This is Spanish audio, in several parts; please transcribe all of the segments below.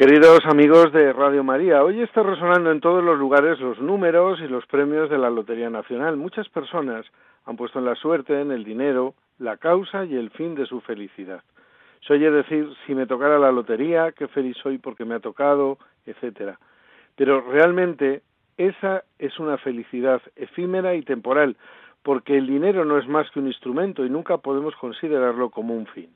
Queridos amigos de Radio María, hoy está resonando en todos los lugares los números y los premios de la Lotería Nacional. Muchas personas han puesto en la suerte, en el dinero, la causa y el fin de su felicidad. Se oye decir, si me tocara la lotería, qué feliz soy porque me ha tocado, etcétera. Pero realmente esa es una felicidad efímera y temporal, porque el dinero no es más que un instrumento y nunca podemos considerarlo como un fin.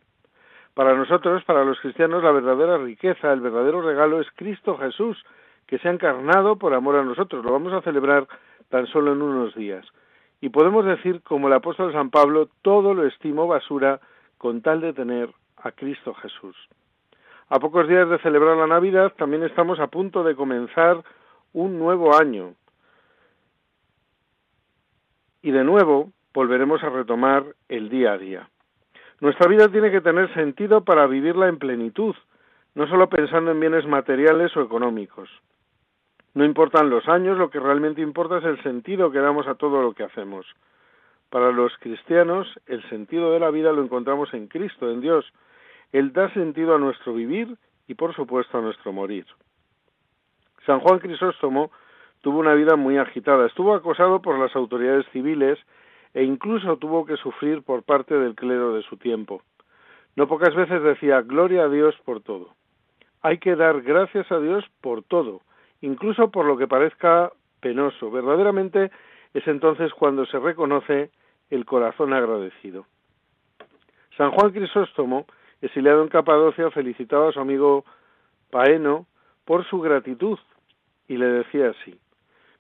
Para nosotros, para los cristianos, la verdadera riqueza, el verdadero regalo es Cristo Jesús, que se ha encarnado por amor a nosotros. Lo vamos a celebrar tan solo en unos días. Y podemos decir, como el apóstol San Pablo, todo lo estimo basura con tal de tener a Cristo Jesús. A pocos días de celebrar la Navidad, también estamos a punto de comenzar un nuevo año. Y de nuevo volveremos a retomar el día a día. Nuestra vida tiene que tener sentido para vivirla en plenitud, no solo pensando en bienes materiales o económicos. No importan los años, lo que realmente importa es el sentido que damos a todo lo que hacemos. Para los cristianos, el sentido de la vida lo encontramos en Cristo, en Dios. Él da sentido a nuestro vivir y, por supuesto, a nuestro morir. San Juan Crisóstomo tuvo una vida muy agitada. Estuvo acosado por las autoridades civiles e incluso tuvo que sufrir por parte del clero de su tiempo. No pocas veces decía Gloria a Dios por todo. Hay que dar gracias a Dios por todo, incluso por lo que parezca penoso. Verdaderamente es entonces cuando se reconoce el corazón agradecido. San Juan Crisóstomo, exiliado en Capadocia, felicitaba a su amigo Paeno por su gratitud y le decía así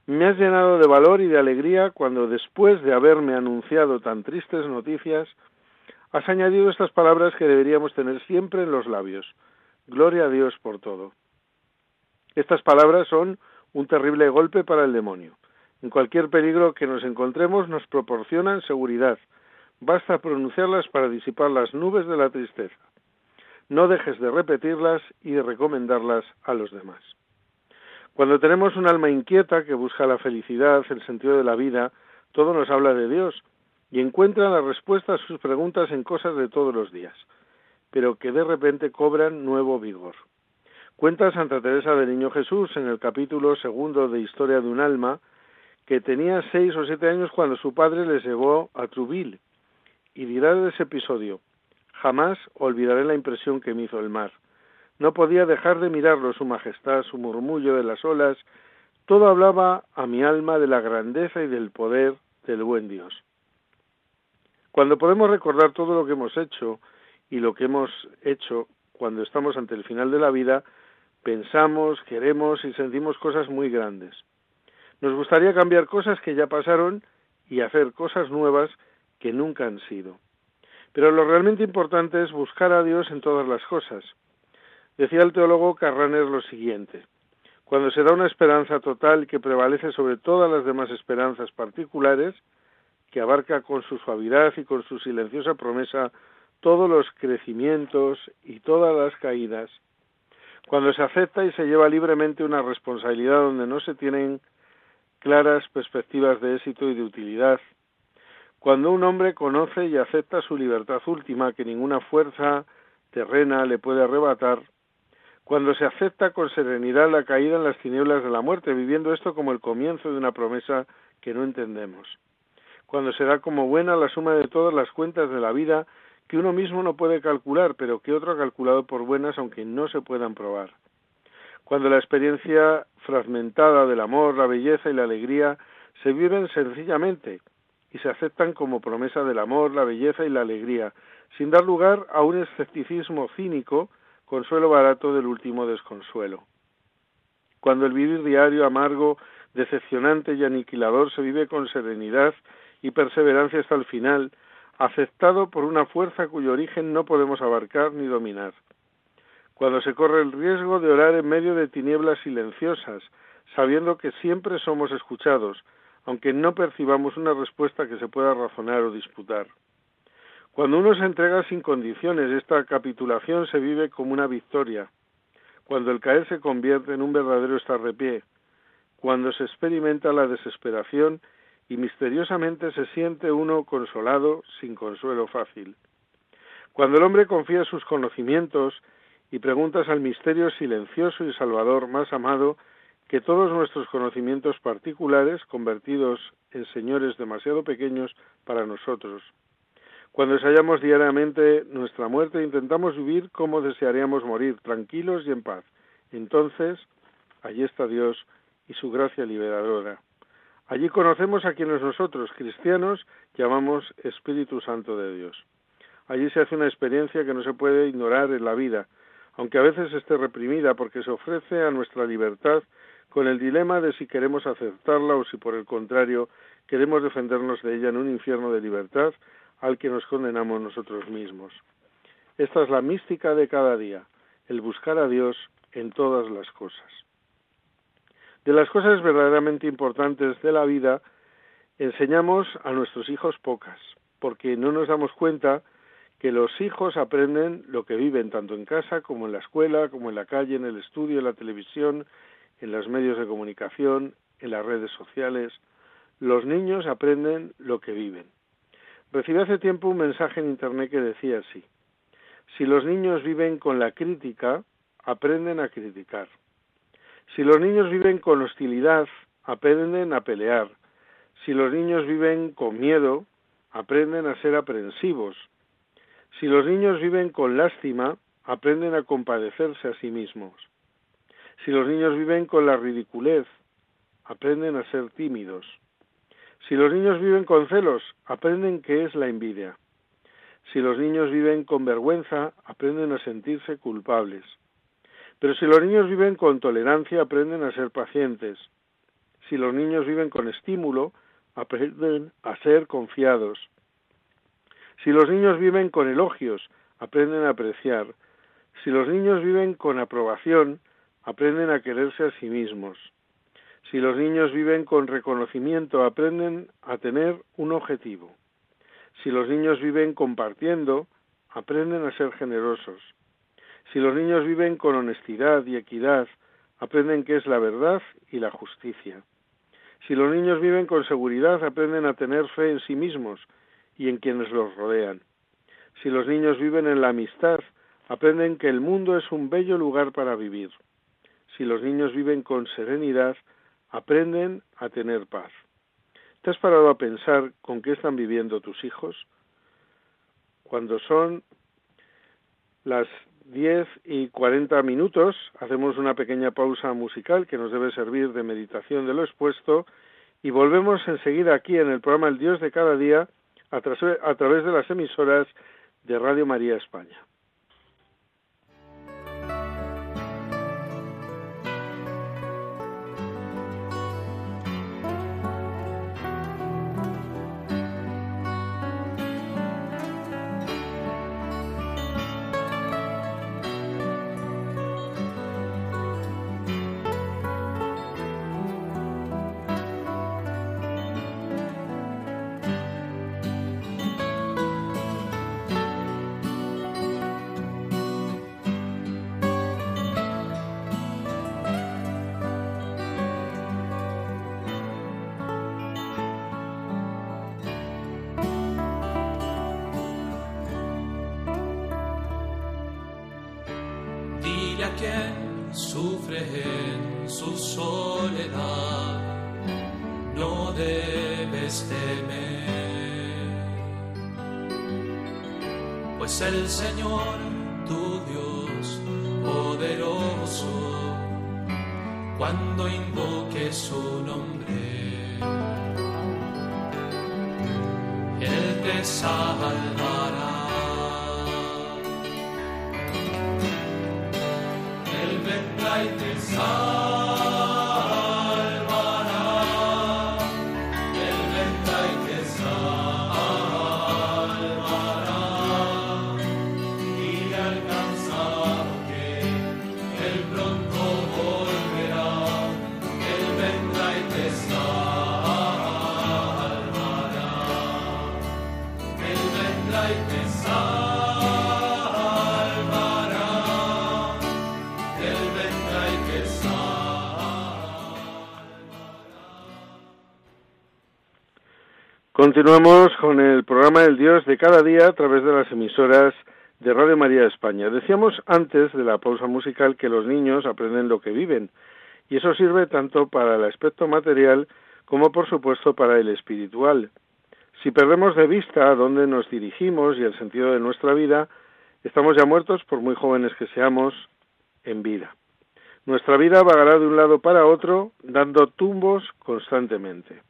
me has llenado de valor y de alegría cuando después de haberme anunciado tan tristes noticias, has añadido estas palabras que deberíamos tener siempre en los labios. Gloria a Dios por todo. Estas palabras son un terrible golpe para el demonio. En cualquier peligro que nos encontremos nos proporcionan seguridad. Basta pronunciarlas para disipar las nubes de la tristeza. No dejes de repetirlas y de recomendarlas a los demás. Cuando tenemos un alma inquieta que busca la felicidad, el sentido de la vida, todo nos habla de Dios y encuentra la respuesta a sus preguntas en cosas de todos los días, pero que de repente cobran nuevo vigor. Cuenta Santa Teresa del Niño Jesús en el capítulo segundo de Historia de un alma que tenía seis o siete años cuando su padre les llevó a Truville y dirá de ese episodio jamás olvidaré la impresión que me hizo el mar. No podía dejar de mirarlo, su majestad, su murmullo de las olas, todo hablaba a mi alma de la grandeza y del poder del buen Dios. Cuando podemos recordar todo lo que hemos hecho y lo que hemos hecho cuando estamos ante el final de la vida, pensamos, queremos y sentimos cosas muy grandes. Nos gustaría cambiar cosas que ya pasaron y hacer cosas nuevas que nunca han sido. Pero lo realmente importante es buscar a Dios en todas las cosas. Decía el teólogo Carraner lo siguiente cuando se da una esperanza total que prevalece sobre todas las demás esperanzas particulares, que abarca con su suavidad y con su silenciosa promesa todos los crecimientos y todas las caídas, cuando se acepta y se lleva libremente una responsabilidad donde no se tienen claras perspectivas de éxito y de utilidad, cuando un hombre conoce y acepta su libertad última que ninguna fuerza terrena le puede arrebatar, cuando se acepta con serenidad la caída en las tinieblas de la muerte, viviendo esto como el comienzo de una promesa que no entendemos, cuando se da como buena la suma de todas las cuentas de la vida que uno mismo no puede calcular, pero que otro ha calculado por buenas aunque no se puedan probar, cuando la experiencia fragmentada del amor, la belleza y la alegría se viven sencillamente y se aceptan como promesa del amor, la belleza y la alegría, sin dar lugar a un escepticismo cínico consuelo barato del último desconsuelo. Cuando el vivir diario amargo, decepcionante y aniquilador se vive con serenidad y perseverancia hasta el final, aceptado por una fuerza cuyo origen no podemos abarcar ni dominar. Cuando se corre el riesgo de orar en medio de tinieblas silenciosas, sabiendo que siempre somos escuchados, aunque no percibamos una respuesta que se pueda razonar o disputar. Cuando uno se entrega sin condiciones, esta capitulación se vive como una victoria. Cuando el caer se convierte en un verdadero estarrepié, cuando se experimenta la desesperación y misteriosamente se siente uno consolado sin consuelo fácil. Cuando el hombre confía sus conocimientos y preguntas al misterio silencioso y salvador más amado que todos nuestros conocimientos particulares convertidos en señores demasiado pequeños para nosotros. Cuando ensayamos diariamente nuestra muerte, intentamos vivir como desearíamos morir, tranquilos y en paz. Entonces, allí está Dios y su gracia liberadora. Allí conocemos a quienes nosotros, cristianos, llamamos Espíritu Santo de Dios. Allí se hace una experiencia que no se puede ignorar en la vida, aunque a veces esté reprimida porque se ofrece a nuestra libertad con el dilema de si queremos aceptarla o si por el contrario queremos defendernos de ella en un infierno de libertad al que nos condenamos nosotros mismos. Esta es la mística de cada día, el buscar a Dios en todas las cosas. De las cosas verdaderamente importantes de la vida, enseñamos a nuestros hijos pocas, porque no nos damos cuenta que los hijos aprenden lo que viven tanto en casa como en la escuela, como en la calle, en el estudio, en la televisión, en los medios de comunicación, en las redes sociales. Los niños aprenden lo que viven. Recibí hace tiempo un mensaje en Internet que decía así, si los niños viven con la crítica, aprenden a criticar. Si los niños viven con hostilidad, aprenden a pelear. Si los niños viven con miedo, aprenden a ser aprensivos. Si los niños viven con lástima, aprenden a compadecerse a sí mismos. Si los niños viven con la ridiculez, aprenden a ser tímidos. Si los niños viven con celos, aprenden qué es la envidia. Si los niños viven con vergüenza, aprenden a sentirse culpables. Pero si los niños viven con tolerancia, aprenden a ser pacientes. Si los niños viven con estímulo, aprenden a ser confiados. Si los niños viven con elogios, aprenden a apreciar. Si los niños viven con aprobación, aprenden a quererse a sí mismos. Si los niños viven con reconocimiento, aprenden a tener un objetivo. Si los niños viven compartiendo, aprenden a ser generosos. Si los niños viven con honestidad y equidad, aprenden qué es la verdad y la justicia. Si los niños viven con seguridad, aprenden a tener fe en sí mismos y en quienes los rodean. Si los niños viven en la amistad, aprenden que el mundo es un bello lugar para vivir si los niños viven con serenidad, aprenden a tener paz. ¿Te has parado a pensar con qué están viviendo tus hijos? Cuando son las 10 y 40 minutos, hacemos una pequeña pausa musical que nos debe servir de meditación de lo expuesto y volvemos enseguida aquí en el programa El Dios de cada día a, a través de las emisoras de Radio María España. sufre en su soledad, no debes temer, pues el Señor tu Dios poderoso, cuando invoques su nombre, Él te salva Come. Continuamos con el programa El Dios de cada día a través de las emisoras de Radio María España. Decíamos antes de la pausa musical que los niños aprenden lo que viven y eso sirve tanto para el aspecto material como por supuesto para el espiritual. Si perdemos de vista a dónde nos dirigimos y el sentido de nuestra vida, estamos ya muertos por muy jóvenes que seamos en vida. Nuestra vida vagará de un lado para otro dando tumbos constantemente.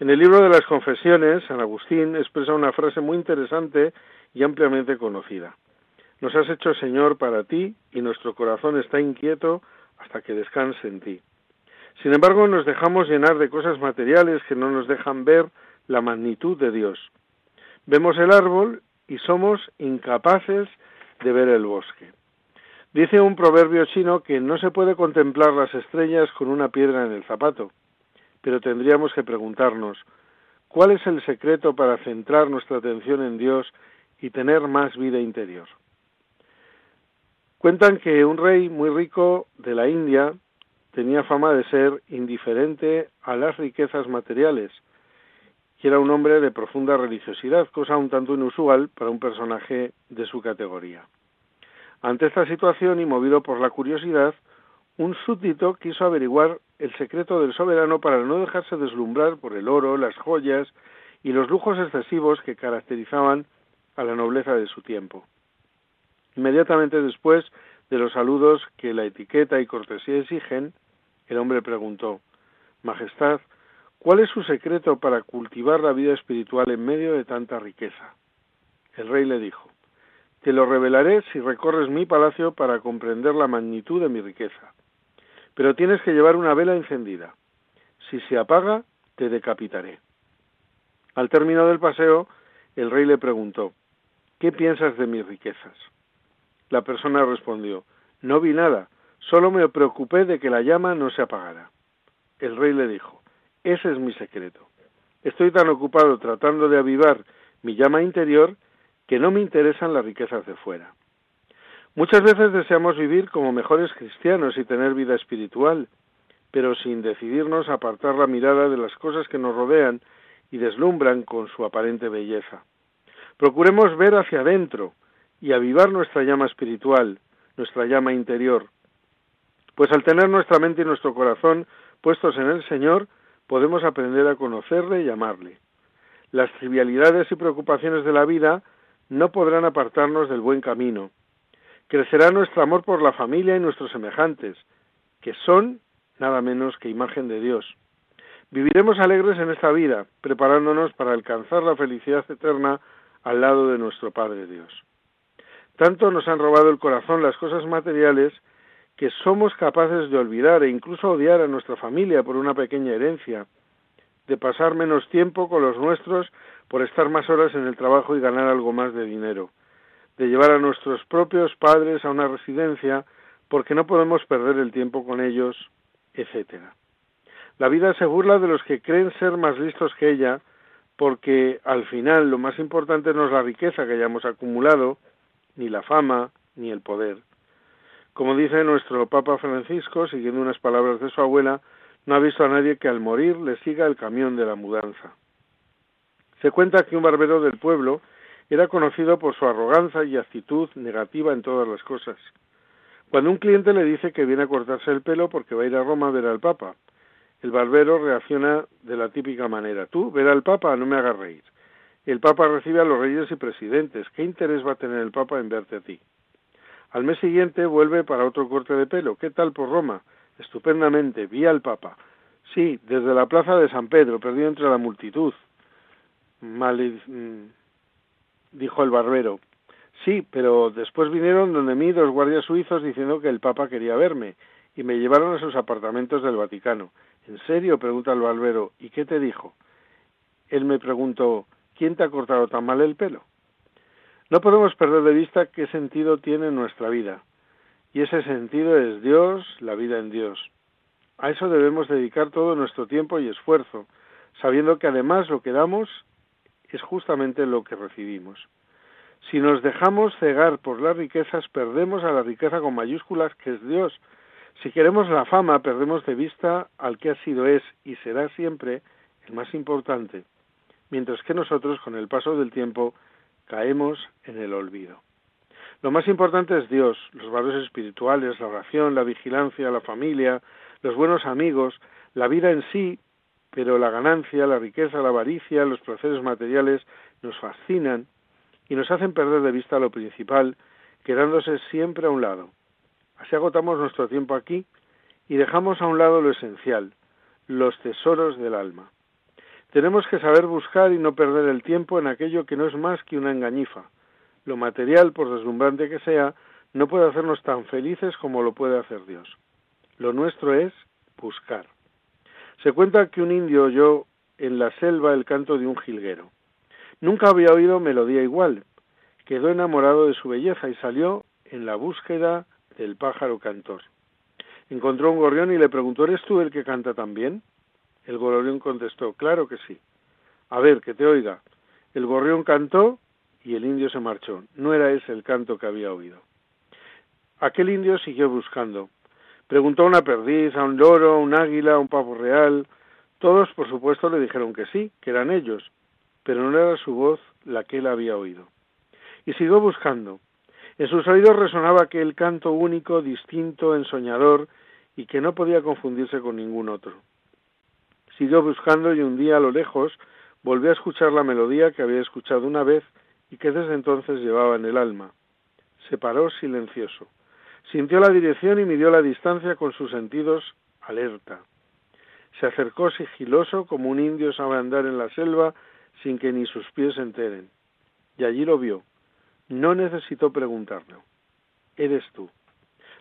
En el libro de las confesiones, San Agustín expresa una frase muy interesante y ampliamente conocida. Nos has hecho Señor para ti y nuestro corazón está inquieto hasta que descanse en ti. Sin embargo, nos dejamos llenar de cosas materiales que no nos dejan ver la magnitud de Dios. Vemos el árbol y somos incapaces de ver el bosque. Dice un proverbio chino que no se puede contemplar las estrellas con una piedra en el zapato pero tendríamos que preguntarnos, ¿cuál es el secreto para centrar nuestra atención en Dios y tener más vida interior? Cuentan que un rey muy rico de la India tenía fama de ser indiferente a las riquezas materiales, y era un hombre de profunda religiosidad, cosa un tanto inusual para un personaje de su categoría. Ante esta situación y movido por la curiosidad, un súbdito quiso averiguar el secreto del soberano para no dejarse deslumbrar por el oro, las joyas y los lujos excesivos que caracterizaban a la nobleza de su tiempo. Inmediatamente después de los saludos que la etiqueta y cortesía exigen, el hombre preguntó Majestad, ¿cuál es su secreto para cultivar la vida espiritual en medio de tanta riqueza? El rey le dijo Te lo revelaré si recorres mi palacio para comprender la magnitud de mi riqueza pero tienes que llevar una vela encendida. Si se apaga, te decapitaré. Al término del paseo, el rey le preguntó, ¿qué piensas de mis riquezas? La persona respondió, no vi nada, solo me preocupé de que la llama no se apagara. El rey le dijo, ese es mi secreto. Estoy tan ocupado tratando de avivar mi llama interior que no me interesan las riquezas de fuera. Muchas veces deseamos vivir como mejores cristianos y tener vida espiritual, pero sin decidirnos a apartar la mirada de las cosas que nos rodean y deslumbran con su aparente belleza. Procuremos ver hacia adentro y avivar nuestra llama espiritual, nuestra llama interior, pues al tener nuestra mente y nuestro corazón puestos en el Señor, podemos aprender a conocerle y amarle. Las trivialidades y preocupaciones de la vida no podrán apartarnos del buen camino, crecerá nuestro amor por la familia y nuestros semejantes, que son nada menos que imagen de Dios. Viviremos alegres en esta vida, preparándonos para alcanzar la felicidad eterna al lado de nuestro Padre Dios. Tanto nos han robado el corazón las cosas materiales que somos capaces de olvidar e incluso odiar a nuestra familia por una pequeña herencia, de pasar menos tiempo con los nuestros por estar más horas en el trabajo y ganar algo más de dinero de llevar a nuestros propios padres a una residencia porque no podemos perder el tiempo con ellos, etcétera. La vida se burla de los que creen ser más listos que ella, porque al final lo más importante no es la riqueza que hayamos acumulado, ni la fama, ni el poder. Como dice nuestro Papa Francisco, siguiendo unas palabras de su abuela, no ha visto a nadie que al morir le siga el camión de la mudanza. Se cuenta que un barbero del pueblo era conocido por su arrogancia y actitud negativa en todas las cosas. Cuando un cliente le dice que viene a cortarse el pelo porque va a ir a Roma a ver al Papa, el barbero reacciona de la típica manera. Tú, ver al Papa, no me hagas reír. El Papa recibe a los reyes y presidentes. ¿Qué interés va a tener el Papa en verte a ti? Al mes siguiente vuelve para otro corte de pelo. ¿Qué tal por Roma? Estupendamente. Vi al Papa. Sí, desde la plaza de San Pedro, perdido entre la multitud. Mal dijo el barbero. Sí, pero después vinieron donde mí dos guardias suizos diciendo que el Papa quería verme y me llevaron a sus apartamentos del Vaticano. ¿En serio? pregunta el barbero. ¿Y qué te dijo? Él me preguntó, ¿quién te ha cortado tan mal el pelo? No podemos perder de vista qué sentido tiene nuestra vida. Y ese sentido es Dios, la vida en Dios. A eso debemos dedicar todo nuestro tiempo y esfuerzo, sabiendo que además lo que damos es justamente lo que recibimos. Si nos dejamos cegar por las riquezas, perdemos a la riqueza con mayúsculas que es Dios. Si queremos la fama, perdemos de vista al que ha sido, es y será siempre el más importante, mientras que nosotros, con el paso del tiempo, caemos en el olvido. Lo más importante es Dios, los valores espirituales, la oración, la vigilancia, la familia, los buenos amigos, la vida en sí, pero la ganancia, la riqueza, la avaricia, los placeres materiales nos fascinan y nos hacen perder de vista lo principal, quedándose siempre a un lado. Así agotamos nuestro tiempo aquí y dejamos a un lado lo esencial, los tesoros del alma. Tenemos que saber buscar y no perder el tiempo en aquello que no es más que una engañifa. Lo material, por deslumbrante que sea, no puede hacernos tan felices como lo puede hacer Dios. Lo nuestro es buscar. Se cuenta que un indio oyó en la selva el canto de un jilguero. Nunca había oído melodía igual. Quedó enamorado de su belleza y salió en la búsqueda del pájaro cantor. Encontró un gorrión y le preguntó ¿Eres tú el que canta también? El gorrión contestó Claro que sí. A ver, que te oiga. El gorrión cantó y el indio se marchó. No era ese el canto que había oído. Aquel indio siguió buscando. Preguntó a una perdiz, a un loro, a un águila, a un pavo real. Todos, por supuesto, le dijeron que sí, que eran ellos, pero no era su voz la que él había oído. Y siguió buscando. En sus oídos resonaba aquel canto único, distinto, ensoñador, y que no podía confundirse con ningún otro. Siguió buscando y un día a lo lejos volvió a escuchar la melodía que había escuchado una vez y que desde entonces llevaba en el alma. Se paró silencioso. Sintió la dirección y midió la distancia con sus sentidos alerta. Se acercó sigiloso como un indio sabe andar en la selva sin que ni sus pies se enteren. Y allí lo vio. No necesitó preguntarlo. Eres tú.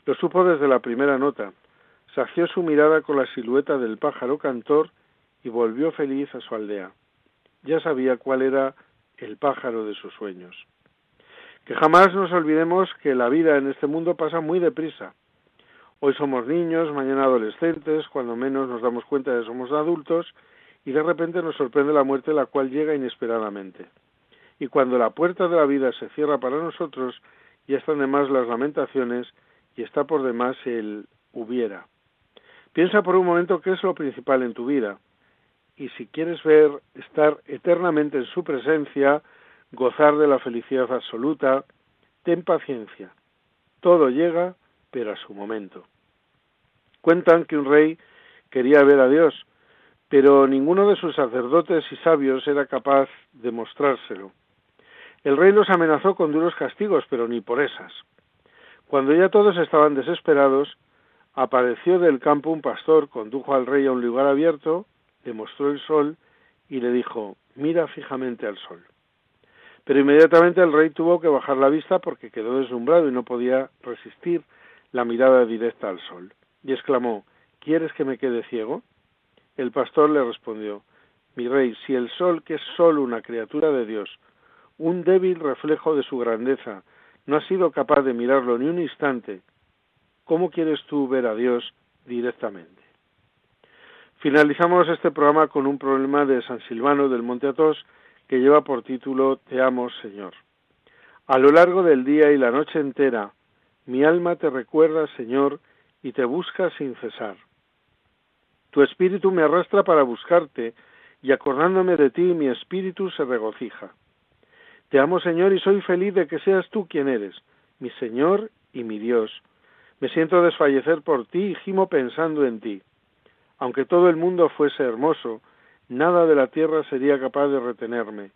Lo supo desde la primera nota. Sació su mirada con la silueta del pájaro cantor y volvió feliz a su aldea. Ya sabía cuál era el pájaro de sus sueños. Que jamás nos olvidemos que la vida en este mundo pasa muy deprisa. Hoy somos niños, mañana adolescentes, cuando menos nos damos cuenta de que somos adultos y de repente nos sorprende la muerte la cual llega inesperadamente. Y cuando la puerta de la vida se cierra para nosotros, ya están de más las lamentaciones y está por demás el hubiera. Piensa por un momento qué es lo principal en tu vida y si quieres ver estar eternamente en su presencia, gozar de la felicidad absoluta, ten paciencia. Todo llega, pero a su momento. Cuentan que un rey quería ver a Dios, pero ninguno de sus sacerdotes y sabios era capaz de mostrárselo. El rey los amenazó con duros castigos, pero ni por esas. Cuando ya todos estaban desesperados, apareció del campo un pastor, condujo al rey a un lugar abierto, le mostró el sol y le dijo, mira fijamente al sol. Pero inmediatamente el rey tuvo que bajar la vista porque quedó deslumbrado y no podía resistir la mirada directa al sol. Y exclamó, ¿Quieres que me quede ciego? El pastor le respondió, Mi rey, si el sol, que es solo una criatura de Dios, un débil reflejo de su grandeza, no ha sido capaz de mirarlo ni un instante, ¿cómo quieres tú ver a Dios directamente? Finalizamos este programa con un problema de San Silvano del Monte Athos que lleva por título Te amo, Señor. A lo largo del día y la noche entera, mi alma te recuerda, Señor, y te busca sin cesar. Tu espíritu me arrastra para buscarte, y acordándome de ti, mi espíritu se regocija. Te amo, Señor, y soy feliz de que seas tú quien eres, mi Señor y mi Dios. Me siento desfallecer por ti y gimo pensando en ti. Aunque todo el mundo fuese hermoso, nada de la tierra sería capaz de retenerme.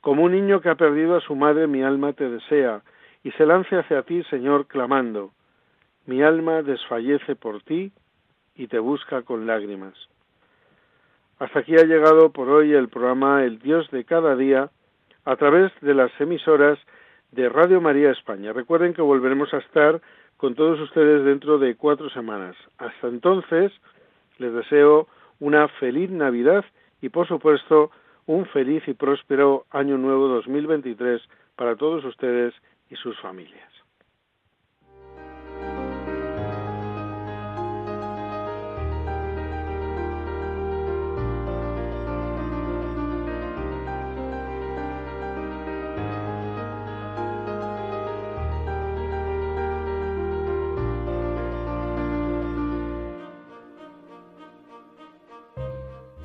Como un niño que ha perdido a su madre, mi alma te desea, y se lance hacia ti, Señor, clamando. Mi alma desfallece por ti y te busca con lágrimas. Hasta aquí ha llegado por hoy el programa El Dios de cada día a través de las emisoras de Radio María España. Recuerden que volveremos a estar con todos ustedes dentro de cuatro semanas. Hasta entonces, les deseo una feliz Navidad y por supuesto un feliz y próspero año nuevo 2023 para todos ustedes y sus familias.